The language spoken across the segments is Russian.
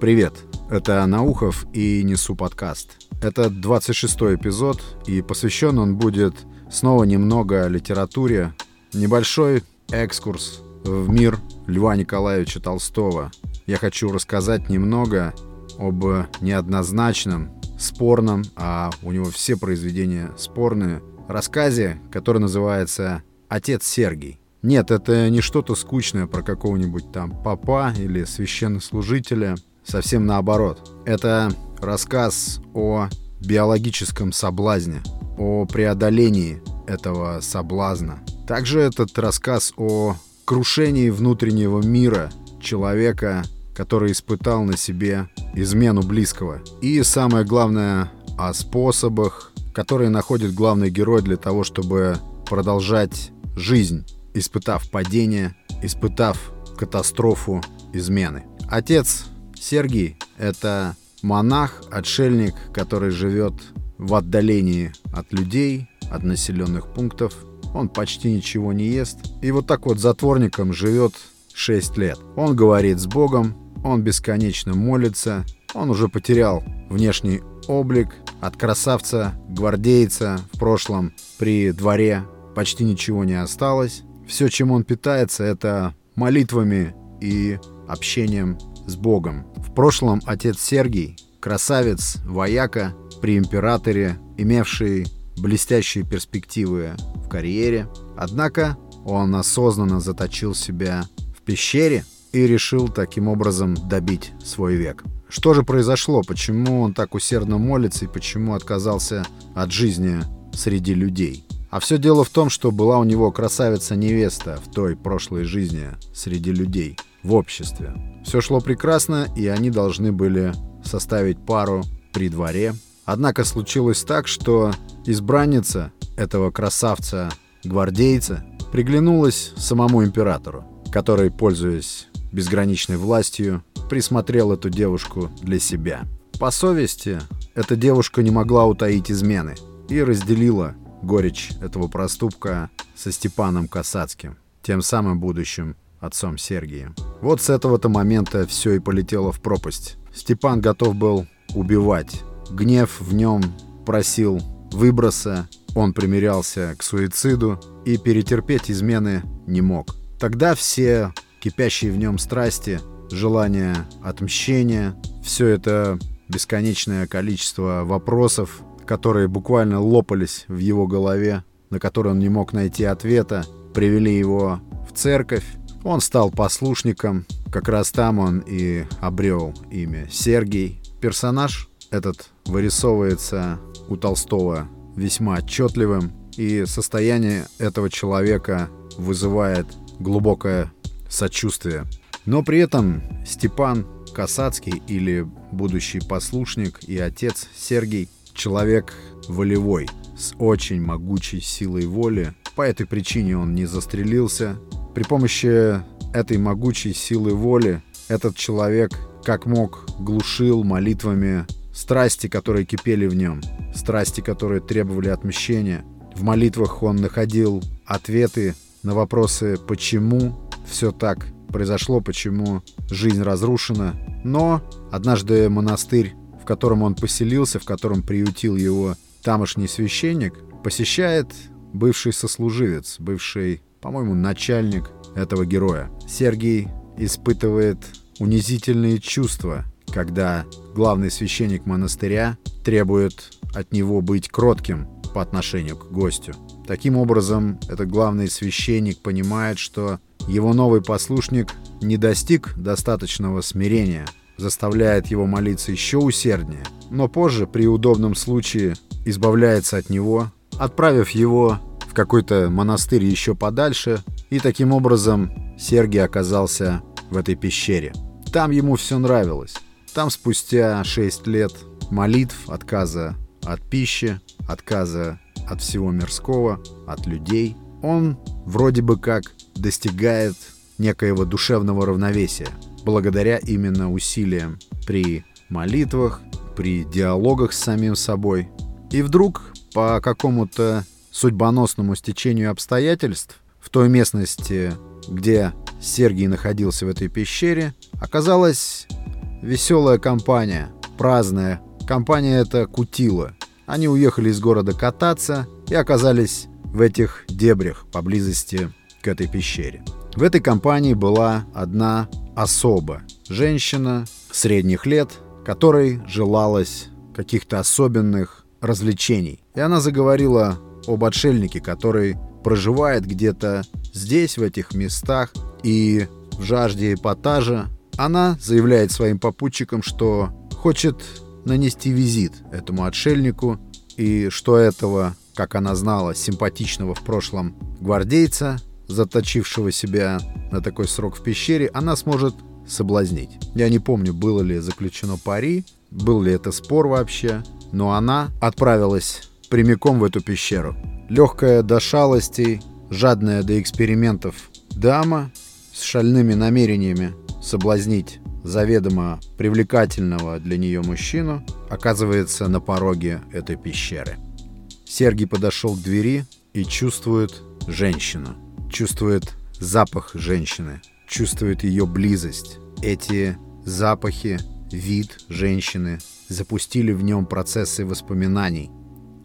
Привет, это Наухов и Несу подкаст. Это 26-й эпизод, и посвящен он будет снова немного литературе, небольшой экскурс в мир Льва Николаевича Толстого. Я хочу рассказать немного об неоднозначном, спорном, а у него все произведения спорные, рассказе, который называется «Отец Сергий». Нет, это не что-то скучное про какого-нибудь там папа или священнослужителя. Совсем наоборот. Это рассказ о биологическом соблазне, о преодолении этого соблазна. Также этот рассказ о крушении внутреннего мира человека, который испытал на себе измену близкого. И самое главное, о способах, которые находит главный герой для того, чтобы продолжать жизнь испытав падение, испытав катастрофу измены. Отец Сергий — это монах, отшельник, который живет в отдалении от людей, от населенных пунктов. Он почти ничего не ест. И вот так вот затворником живет 6 лет. Он говорит с Богом, он бесконечно молится, он уже потерял внешний облик. От красавца, гвардейца в прошлом при дворе почти ничего не осталось. Все, чем он питается, это молитвами и общением с Богом. В прошлом отец Сергий, красавец, вояка при императоре, имевший блестящие перспективы в карьере. Однако он осознанно заточил себя в пещере и решил таким образом добить свой век. Что же произошло? Почему он так усердно молится и почему отказался от жизни среди людей? А все дело в том, что была у него красавица-невеста в той прошлой жизни среди людей, в обществе. Все шло прекрасно, и они должны были составить пару при дворе. Однако случилось так, что избранница этого красавца-гвардейца приглянулась самому императору, который, пользуясь безграничной властью, присмотрел эту девушку для себя. По совести, эта девушка не могла утаить измены и разделила горечь этого проступка со Степаном Касацким, тем самым будущим отцом Сергия. Вот с этого-то момента все и полетело в пропасть. Степан готов был убивать. Гнев в нем просил выброса, он примирялся к суициду и перетерпеть измены не мог. Тогда все кипящие в нем страсти, желание отмщения, все это бесконечное количество вопросов, которые буквально лопались в его голове, на которые он не мог найти ответа, привели его в церковь. Он стал послушником, как раз там он и обрел имя Сергий. Персонаж этот вырисовывается у Толстого весьма отчетливым, и состояние этого человека вызывает глубокое сочувствие. Но при этом Степан Касацкий или будущий послушник и отец Сергий человек волевой, с очень могучей силой воли. По этой причине он не застрелился. При помощи этой могучей силы воли этот человек как мог глушил молитвами страсти, которые кипели в нем, страсти, которые требовали отмщения. В молитвах он находил ответы на вопросы, почему все так произошло, почему жизнь разрушена. Но однажды монастырь котором он поселился, в котором приютил его тамошний священник, посещает бывший сослуживец, бывший, по-моему, начальник этого героя. Сергий испытывает унизительные чувства, когда главный священник монастыря требует от него быть кротким по отношению к гостю. Таким образом, этот главный священник понимает, что его новый послушник не достиг достаточного смирения – заставляет его молиться еще усерднее, но позже, при удобном случае, избавляется от него, отправив его какой-то монастырь еще подальше, и таким образом Сергий оказался в этой пещере. Там ему все нравилось. Там спустя 6 лет молитв, отказа от пищи, отказа от всего мирского, от людей, он вроде бы как достигает некоего душевного равновесия – благодаря именно усилиям при молитвах, при диалогах с самим собой. И вдруг по какому-то судьбоносному стечению обстоятельств в той местности, где Сергий находился в этой пещере, оказалась веселая компания, праздная. Компания эта кутила. Они уехали из города кататься и оказались в этих дебрях поблизости к этой пещере. В этой компании была одна особа, женщина средних лет, которой желалось каких-то особенных развлечений. И она заговорила об отшельнике, который проживает где-то здесь, в этих местах, и в жажде эпатажа она заявляет своим попутчикам, что хочет нанести визит этому отшельнику, и что этого, как она знала, симпатичного в прошлом гвардейца, заточившего себя на такой срок в пещере, она сможет соблазнить. Я не помню, было ли заключено пари, был ли это спор вообще, но она отправилась прямиком в эту пещеру. Легкая до шалостей, жадная до экспериментов дама с шальными намерениями соблазнить заведомо привлекательного для нее мужчину оказывается на пороге этой пещеры. Сергий подошел к двери и чувствует женщину. Чувствует запах женщины. Чувствует ее близость. Эти запахи, вид женщины запустили в нем процессы воспоминаний.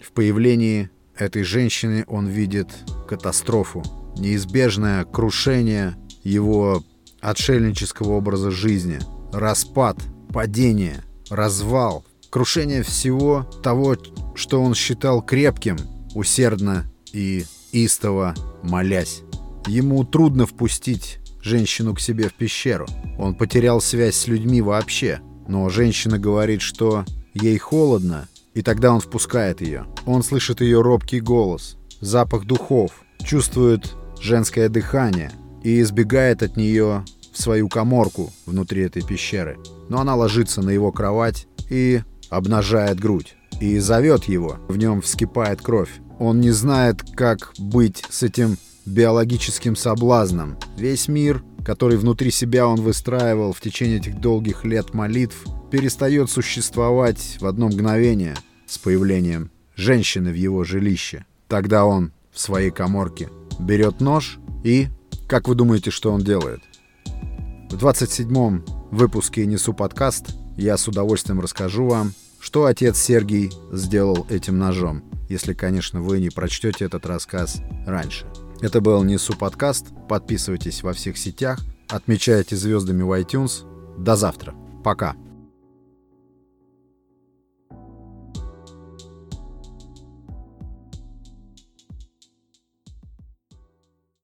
В появлении этой женщины он видит катастрофу, неизбежное крушение его отшельнического образа жизни, распад, падение, развал, крушение всего того, что он считал крепким, усердно и истово молясь. Ему трудно впустить женщину к себе в пещеру. Он потерял связь с людьми вообще. Но женщина говорит, что ей холодно, и тогда он впускает ее. Он слышит ее робкий голос, запах духов, чувствует женское дыхание и избегает от нее в свою коморку внутри этой пещеры. Но она ложится на его кровать и обнажает грудь. И зовет его. В нем вскипает кровь. Он не знает, как быть с этим биологическим соблазном. Весь мир, который внутри себя он выстраивал в течение этих долгих лет молитв, перестает существовать в одно мгновение с появлением женщины в его жилище. Тогда он в своей коморке берет нож и... Как вы думаете, что он делает? В 27-м выпуске «Несу подкаст» я с удовольствием расскажу вам, что отец Сергий сделал этим ножом, если, конечно, вы не прочтете этот рассказ раньше. Это был Несу подкаст. Подписывайтесь во всех сетях, отмечайте звездами в iTunes. До завтра. Пока.